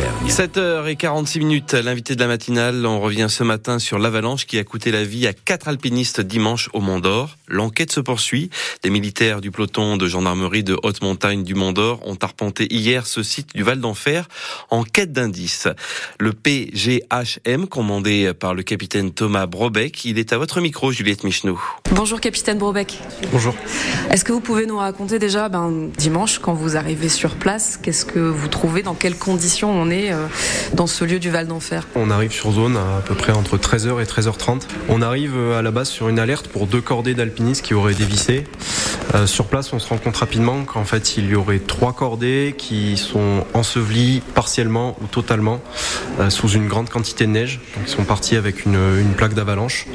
d'Auvergne. 7h46 minutes, l'invité de la matinale. On revient ce matin sur l'avalanche qui a coûté la vie à quatre alpinistes dimanche au Mont d'Or. L'enquête se poursuit. Des militaires du peloton de gendarmerie de haute montagne du Mont d'Or ont arpenté hier ce site du Val d'Enfer en quête d'indices. Le PGHM, commandé par le capitaine Thomas Brobeck, il est à votre micro, Juliette Michnou. Bonjour capitaine Brobeck. Bonjour. Est-ce que vous pouvez nous raconter déjà, ben, dimanche, quand vous arrivez sur place, qu'est-ce que vous trouvez, dans quelles conditions on euh, dans ce lieu du Val d'Enfer On arrive sur zone à, peu près entre 13h et 13h30. On arrive euh, à la base sur une alerte pour deux cordées d'alpinistes qui auraient dévissé. Euh, sur place, on se rend compte rapidement qu'en fait, il y aurait trois cordées qui sont ensevelies partiellement ou totalement sous une grande quantité de neige. Ils sont partis avec une, une plaque d'avalanche.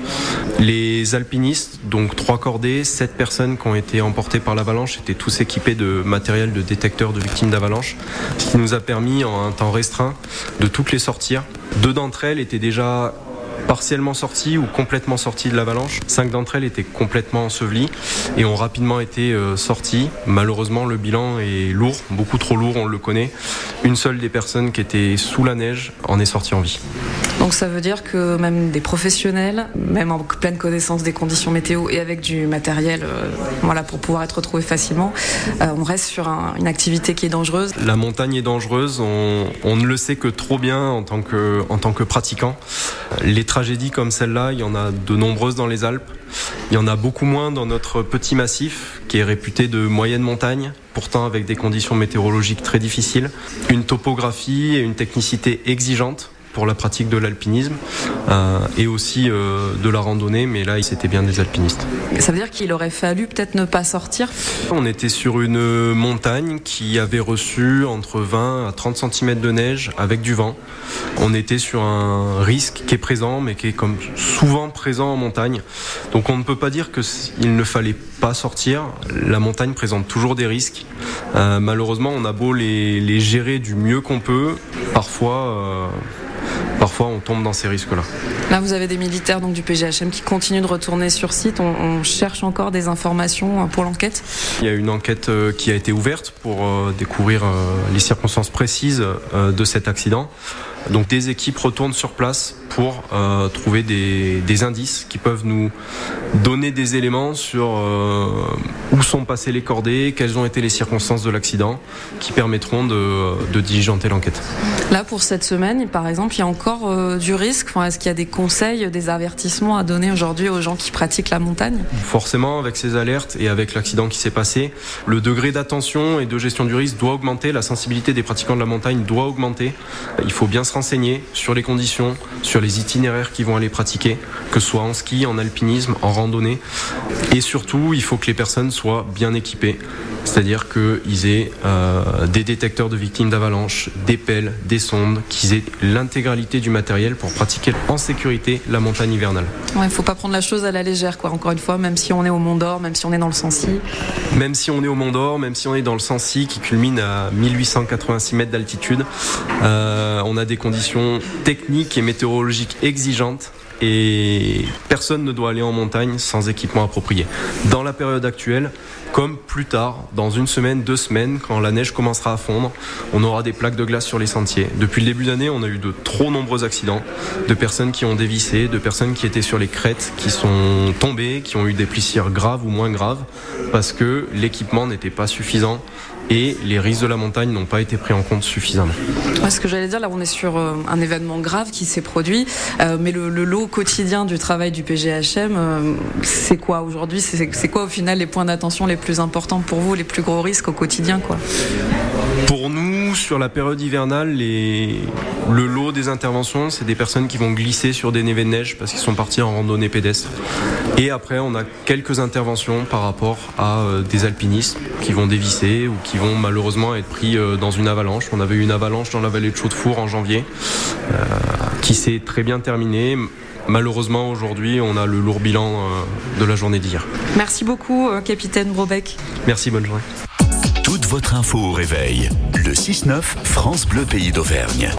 Les alpinistes, donc trois cordées, sept personnes qui ont été emportées par l'avalanche, étaient tous équipés de matériel de détecteur de victimes d'avalanche, ce qui nous a permis en un temps restreint de toutes les sortir. Deux d'entre elles étaient déjà partiellement sorties ou complètement sorties de l'avalanche. Cinq d'entre elles étaient complètement ensevelies et ont rapidement été euh, sorties. Malheureusement, le bilan est lourd, beaucoup trop lourd, on le connaît. Une seule des personnes qui était sous la neige en est sortie en vie. Donc ça veut dire que même des professionnels, même en pleine connaissance des conditions météo et avec du matériel euh, voilà, pour pouvoir être retrouvé facilement, euh, on reste sur un, une activité qui est dangereuse. La montagne est dangereuse, on, ne le sait que trop bien en tant que, en tant que pratiquant. Les tragédies comme celle-là, il y en a de nombreuses dans les Alpes. Il y en a beaucoup moins dans notre petit massif qui est réputé de moyenne montagne, pourtant avec des conditions météorologiques très difficiles, une topographie et une technicité exigeante pour la pratique de l'alpinisme euh, et aussi euh, de la randonnée, mais là, c'était bien des alpinistes. Ça veut dire qu'il aurait fallu peut-être ne pas sortir? On était sur une montagne qui avait reçu entre 20 à 30 cm de neige avec du vent. On était sur un risque qui est présent, mais qui est comme souvent présent en montagne. Donc on ne peut pas dire qu'il ne fallait pas sortir. La montagne présente toujours des risques. Euh, malheureusement, on a beau les, les gérer du mieux qu'on peut, parfois parfois on tombe dans ces risques-là. Là, vous avez des militaires donc du PGHM qui continuent de retourner sur site. On, on cherche encore des informations pour l'enquête. Il y a une enquête euh, qui a été ouverte pour euh, découvrir euh, les circonstances précises de cet accident. Donc des équipes retournent sur place pour euh, trouver des, des, indices qui peuvent nous donner des éléments sur euh, où sont passées les cordées, quelles ont été les circonstances de l'accident, qui permettront de, de diligenter l'enquête. Là, pour cette semaine, par exemple, il y a encore euh, du risque. Enfin, Est-ce qu'il y a des conseils, des avertissements à donner aujourd'hui aux gens qui pratiquent la montagne? Forcément, avec ces alertes et avec l'accident qui s'est passé, le degré d'attention et de gestion du risque doit augmenter, la sensibilité des pratiquants de la montagne doit augmenter. Il faut bien se renseigner sur les conditions, sur les itinéraires qui vont aller pratiquer, que ce soit en ski, en alpinisme, en randonnée. Et surtout, il faut que les personnes soient bien équipées. C'est-à-dire qu'ils aient euh, des détecteurs de victimes d'avalanche, des pelles, des sondes, qu'ils aient l'intégralité du matériel pour pratiquer en sécurité la montagne hivernale. Il ouais, ne faut pas prendre la chose à la légère, quoi. Encore une fois, même si on est au Mont d'Or, même si on est dans le Sancy. Même si on est au Mont d'Or, même si on est dans le Sancy qui culmine à 1886 mètres d'altitude, euh, on a des conditions techniques et météorologiques exigeantes et personne ne doit aller en montagne sans équipement approprié. Dans la période actuelle, comme plus tard, dans une semaine, deux semaines, quand la neige commencera à fondre, on aura des plaques de glace sur les sentiers. Depuis le début d'année, on a eu de trop nombreux accidents, de personnes qui ont dévissé, de personnes qui étaient sur les crêtes, qui sont tombées, qui ont eu des plissures graves ou moins graves, parce que l'équipement n'était pas suffisant et les risques de la montagne n'ont pas été pris en compte suffisamment. Ouais, ce que j'allais dire, là on est sur euh, un événement grave qui s'est produit, euh, mais le, le, lot quotidien du travail du PGHM, euh, c'est quoi aujourd'hui? C'est quoi au final les points d'attention les plus importants pour vous, les plus gros risques au quotidien quoi? Pour nous, sur la période hivernale, les... le lot des interventions, c'est des personnes qui vont glisser sur des névés de neige parce qu'ils sont partis en randonnée pédestre. Et après, on a quelques interventions par rapport à euh, des alpinistes qui vont dévisser ou qui vont malheureusement être pris euh, dans une avalanche. On avait eu une avalanche dans la vallée de Chaudefour en janvier euh, qui s'est très bien terminée. Malheureusement, aujourd'hui, on a le lourd bilan de la journée d'hier. Merci beaucoup, capitaine Brobeck. Merci, bonne journée. Votre info au réveil. Le 6-9, France Bleu Pays d'Auvergne.